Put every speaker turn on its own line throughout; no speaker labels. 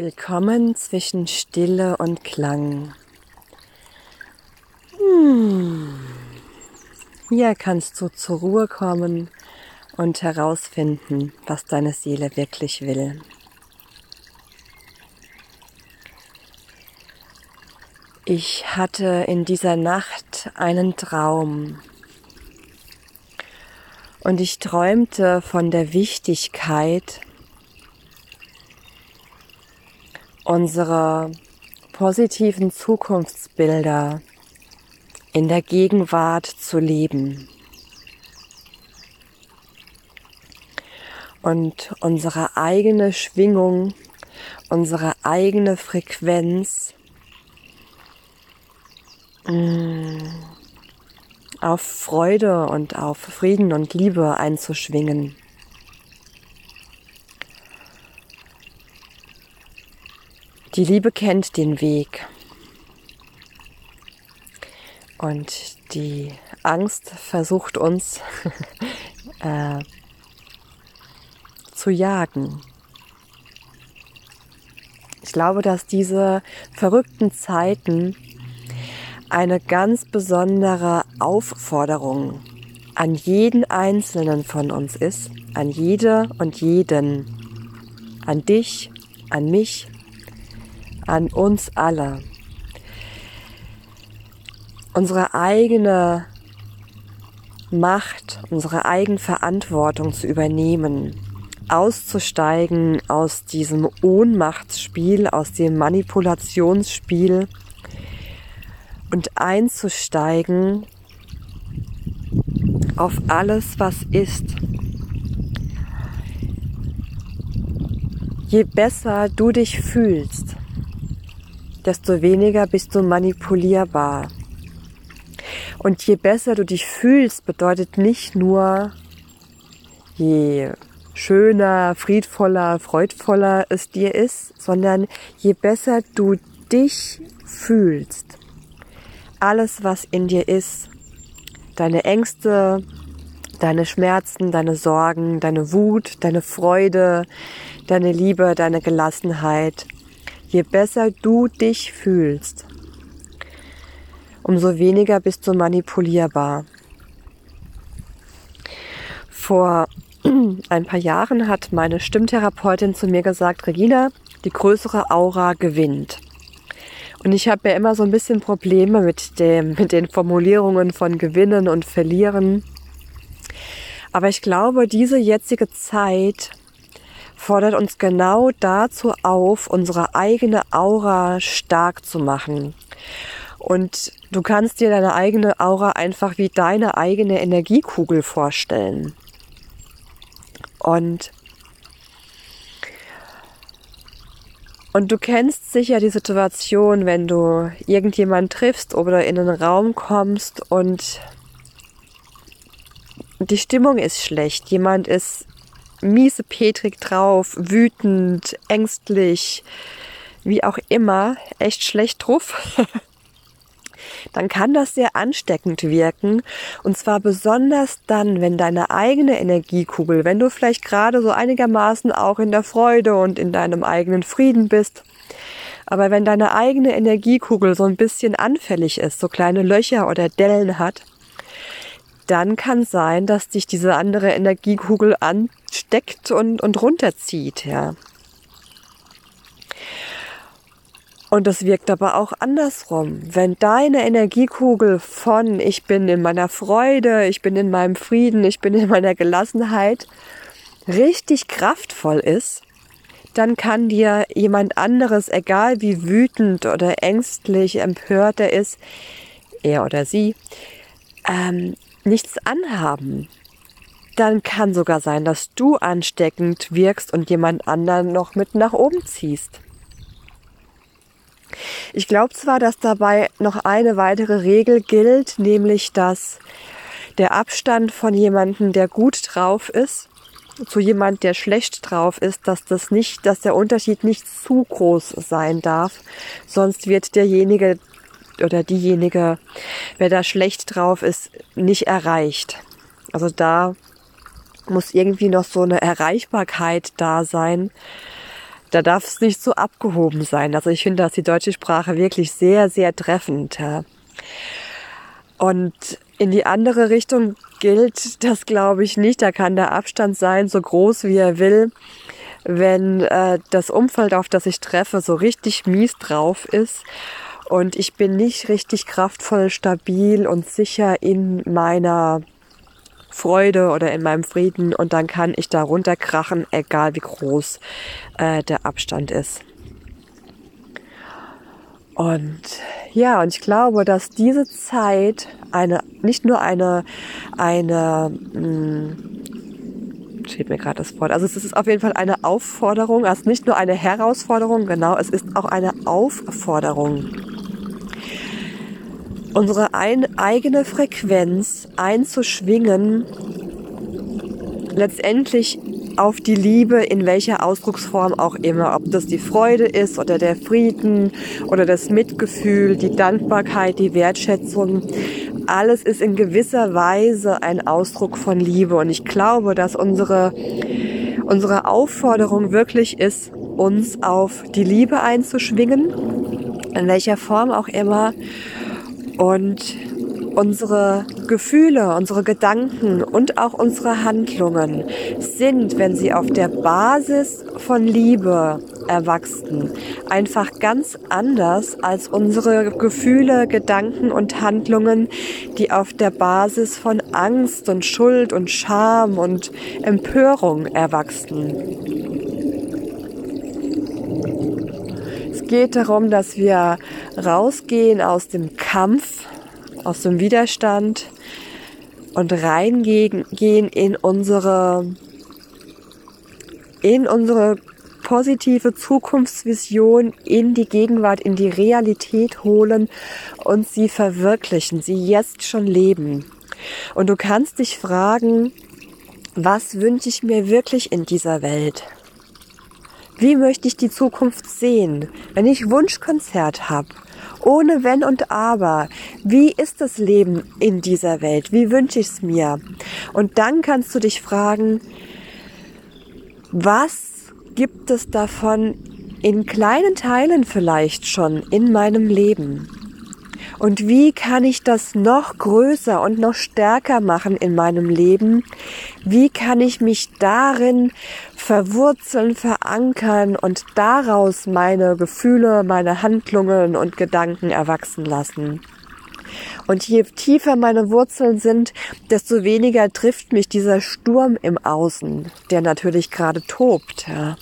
Willkommen zwischen Stille und Klang. Hm. Hier kannst du zur Ruhe kommen und herausfinden, was deine Seele wirklich will. Ich hatte in dieser Nacht einen Traum und ich träumte von der Wichtigkeit, unsere positiven Zukunftsbilder in der Gegenwart zu leben und unsere eigene Schwingung, unsere eigene Frequenz mm, auf Freude und auf Frieden und Liebe einzuschwingen. Die Liebe kennt den Weg. Und die Angst versucht uns äh, zu jagen. Ich glaube, dass diese verrückten Zeiten eine ganz besondere Aufforderung an jeden Einzelnen von uns ist, an jede und jeden, an dich, an mich, an uns alle. Unsere eigene Macht, unsere Eigenverantwortung zu übernehmen, auszusteigen aus diesem Ohnmachtsspiel, aus dem Manipulationsspiel und einzusteigen auf alles, was ist. Je besser du dich fühlst, desto weniger bist du manipulierbar. Und je besser du dich fühlst, bedeutet nicht nur, je schöner, friedvoller, freudvoller es dir ist, sondern je besser du dich fühlst. Alles, was in dir ist, deine Ängste, deine Schmerzen, deine Sorgen, deine Wut, deine Freude, deine Liebe, deine Gelassenheit, Je besser du dich fühlst, umso weniger bist du manipulierbar. Vor ein paar Jahren hat meine Stimmtherapeutin zu mir gesagt, Regina, die größere Aura gewinnt. Und ich habe ja immer so ein bisschen Probleme mit, dem, mit den Formulierungen von Gewinnen und Verlieren. Aber ich glaube, diese jetzige Zeit fordert uns genau dazu auf, unsere eigene Aura stark zu machen. Und du kannst dir deine eigene Aura einfach wie deine eigene Energiekugel vorstellen. Und Und du kennst sicher die Situation, wenn du irgendjemand triffst oder in einen Raum kommst und die Stimmung ist schlecht. Jemand ist miese Petrik drauf, wütend, ängstlich, wie auch immer, echt schlecht drauf, dann kann das sehr ansteckend wirken. Und zwar besonders dann, wenn deine eigene Energiekugel, wenn du vielleicht gerade so einigermaßen auch in der Freude und in deinem eigenen Frieden bist, aber wenn deine eigene Energiekugel so ein bisschen anfällig ist, so kleine Löcher oder Dellen hat, dann kann sein, dass dich diese andere Energiekugel ansteckt und, und runterzieht, ja. Und das wirkt aber auch andersrum. Wenn deine Energiekugel von ich bin in meiner Freude, ich bin in meinem Frieden, ich bin in meiner Gelassenheit richtig kraftvoll ist, dann kann dir jemand anderes, egal wie wütend oder ängstlich, empört er ist, er oder sie, ähm, nichts anhaben, dann kann sogar sein, dass du ansteckend wirkst und jemand anderen noch mit nach oben ziehst. Ich glaube zwar, dass dabei noch eine weitere Regel gilt, nämlich dass der Abstand von jemandem, der gut drauf ist, zu jemand, der schlecht drauf ist, dass das nicht, dass der Unterschied nicht zu groß sein darf, sonst wird derjenige oder diejenige, wer da schlecht drauf ist, nicht erreicht. Also da muss irgendwie noch so eine Erreichbarkeit da sein, da darf es nicht so abgehoben sein. Also ich finde, dass die deutsche Sprache wirklich sehr, sehr treffend. Ja. Und in die andere Richtung gilt das, glaube ich, nicht. Da kann der Abstand sein, so groß wie er will. Wenn äh, das Umfeld, auf das ich treffe, so richtig mies drauf ist und ich bin nicht richtig kraftvoll, stabil und sicher in meiner Freude oder in meinem Frieden. Und dann kann ich da runterkrachen, egal wie groß äh, der Abstand ist. Und ja, und ich glaube, dass diese Zeit eine, nicht nur eine, eine, mh, hm, steht mir gerade das Wort, also es ist auf jeden Fall eine Aufforderung, also nicht nur eine Herausforderung, genau, es ist auch eine Aufforderung unsere ein, eigene Frequenz einzuschwingen, letztendlich auf die Liebe in welcher Ausdrucksform auch immer, ob das die Freude ist oder der Frieden oder das Mitgefühl, die Dankbarkeit, die Wertschätzung. Alles ist in gewisser Weise ein Ausdruck von Liebe. Und ich glaube, dass unsere, unsere Aufforderung wirklich ist, uns auf die Liebe einzuschwingen, in welcher Form auch immer und unsere Gefühle, unsere Gedanken und auch unsere Handlungen sind, wenn sie auf der Basis von Liebe erwachsen, einfach ganz anders als unsere Gefühle, Gedanken und Handlungen, die auf der Basis von Angst und Schuld und Scham und Empörung erwachsen. Es geht darum, dass wir rausgehen aus dem Kampf, aus dem Widerstand und reingehen in unsere, in unsere positive Zukunftsvision in die Gegenwart, in die Realität holen und sie verwirklichen, sie jetzt schon leben. Und du kannst dich fragen, was wünsche ich mir wirklich in dieser Welt? Wie möchte ich die Zukunft sehen, wenn ich Wunschkonzert habe? ohne Wenn und Aber. Wie ist das Leben in dieser Welt? Wie wünsche ich es mir? Und dann kannst du dich fragen, was gibt es davon in kleinen Teilen vielleicht schon in meinem Leben? Und wie kann ich das noch größer und noch stärker machen in meinem Leben? Wie kann ich mich darin verwurzeln, verankern und daraus meine Gefühle, meine Handlungen und Gedanken erwachsen lassen? Und je tiefer meine Wurzeln sind, desto weniger trifft mich dieser Sturm im Außen, der natürlich gerade tobt. Ja.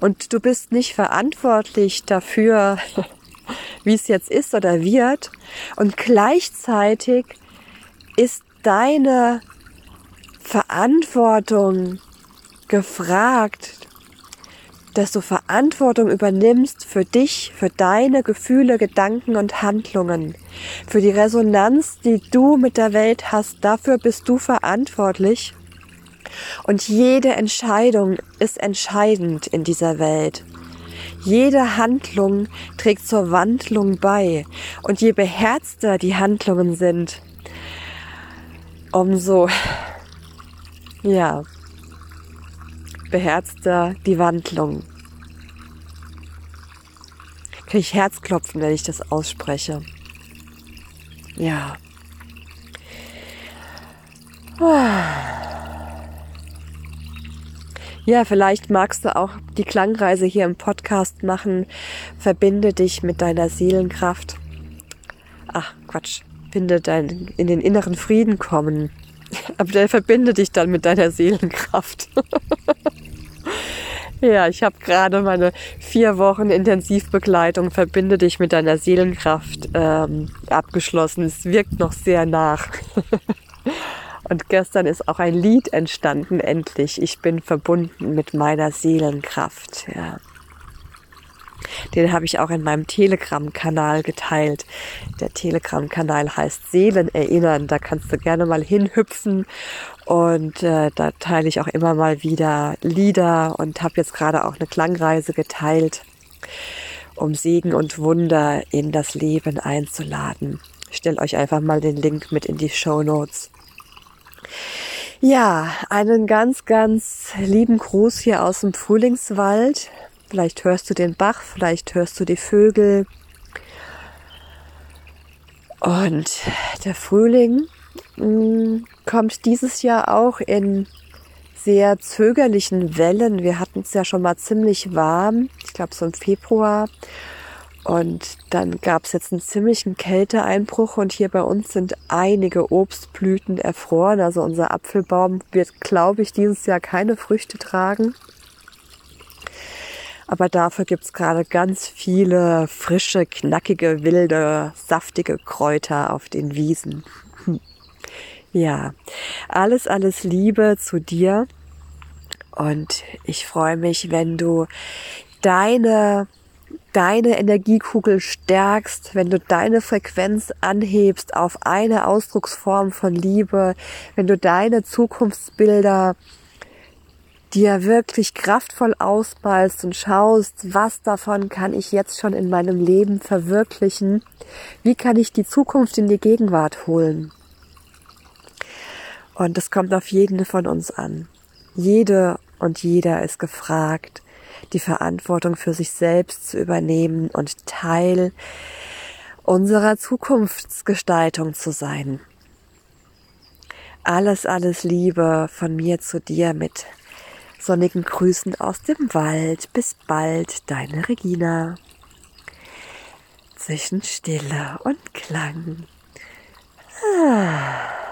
Und du bist nicht verantwortlich dafür, wie es jetzt ist oder wird. Und gleichzeitig ist deine Verantwortung gefragt, dass du Verantwortung übernimmst für dich, für deine Gefühle, Gedanken und Handlungen, für die Resonanz, die du mit der Welt hast. Dafür bist du verantwortlich. Und jede Entscheidung ist entscheidend in dieser Welt. Jede Handlung trägt zur Wandlung bei. Und je beherzter die Handlungen sind, umso, ja, beherzter die Wandlung. Kriege ich Herzklopfen, wenn ich das ausspreche. Ja. Ja, vielleicht magst du auch die Klangreise hier im Podcast machen. Verbinde dich mit deiner Seelenkraft. Ach, Quatsch. Finde dein, in den inneren Frieden kommen. Aber der verbinde dich dann mit deiner Seelenkraft. ja, ich habe gerade meine vier Wochen Intensivbegleitung Verbinde dich mit deiner Seelenkraft ähm, abgeschlossen. Es wirkt noch sehr nach. Und gestern ist auch ein Lied entstanden, endlich. Ich bin verbunden mit meiner Seelenkraft. Ja. Den habe ich auch in meinem Telegram-Kanal geteilt. Der Telegram-Kanal heißt Seelen erinnern. Da kannst du gerne mal hinhüpfen. Und äh, da teile ich auch immer mal wieder Lieder und habe jetzt gerade auch eine Klangreise geteilt, um Segen und Wunder in das Leben einzuladen. Ich stelle euch einfach mal den Link mit in die Show Notes. Ja, einen ganz, ganz lieben Gruß hier aus dem Frühlingswald. Vielleicht hörst du den Bach, vielleicht hörst du die Vögel. Und der Frühling mh, mm, kommt dieses Jahr auch in sehr zögerlichen Wellen. Wir hatten es ja schon mal ziemlich warm, ich glaube so im Februar. Und dann gab es jetzt einen ziemlichen Kälteeinbruch und hier bei uns sind einige Obstblüten erfroren. Also unser Apfelbaum wird, glaube ich, dieses Jahr keine Früchte tragen. Aber dafür gibt's gerade ganz viele frische, knackige, wilde, saftige Kräuter auf den Wiesen. Ja, alles, alles Liebe zu dir. Und ich freue mich, wenn du deine deine Energiekugel stärkst, wenn du deine Frequenz anhebst auf eine Ausdrucksform von Liebe, wenn du deine Zukunftsbilder dir wirklich kraftvoll ausmalst und schaust, was davon kann ich jetzt schon in meinem Leben verwirklichen, wie kann ich die Zukunft in die Gegenwart holen. Und das kommt auf jeden von uns an. Jede und jeder ist gefragt, die Verantwortung für sich selbst zu übernehmen und Teil unserer Zukunftsgestaltung zu sein. Alles, alles Liebe von mir zu dir mit sonnigen Grüßen aus dem Wald. Bis bald, deine Regina. Zwischen Stille und Klang. Ah.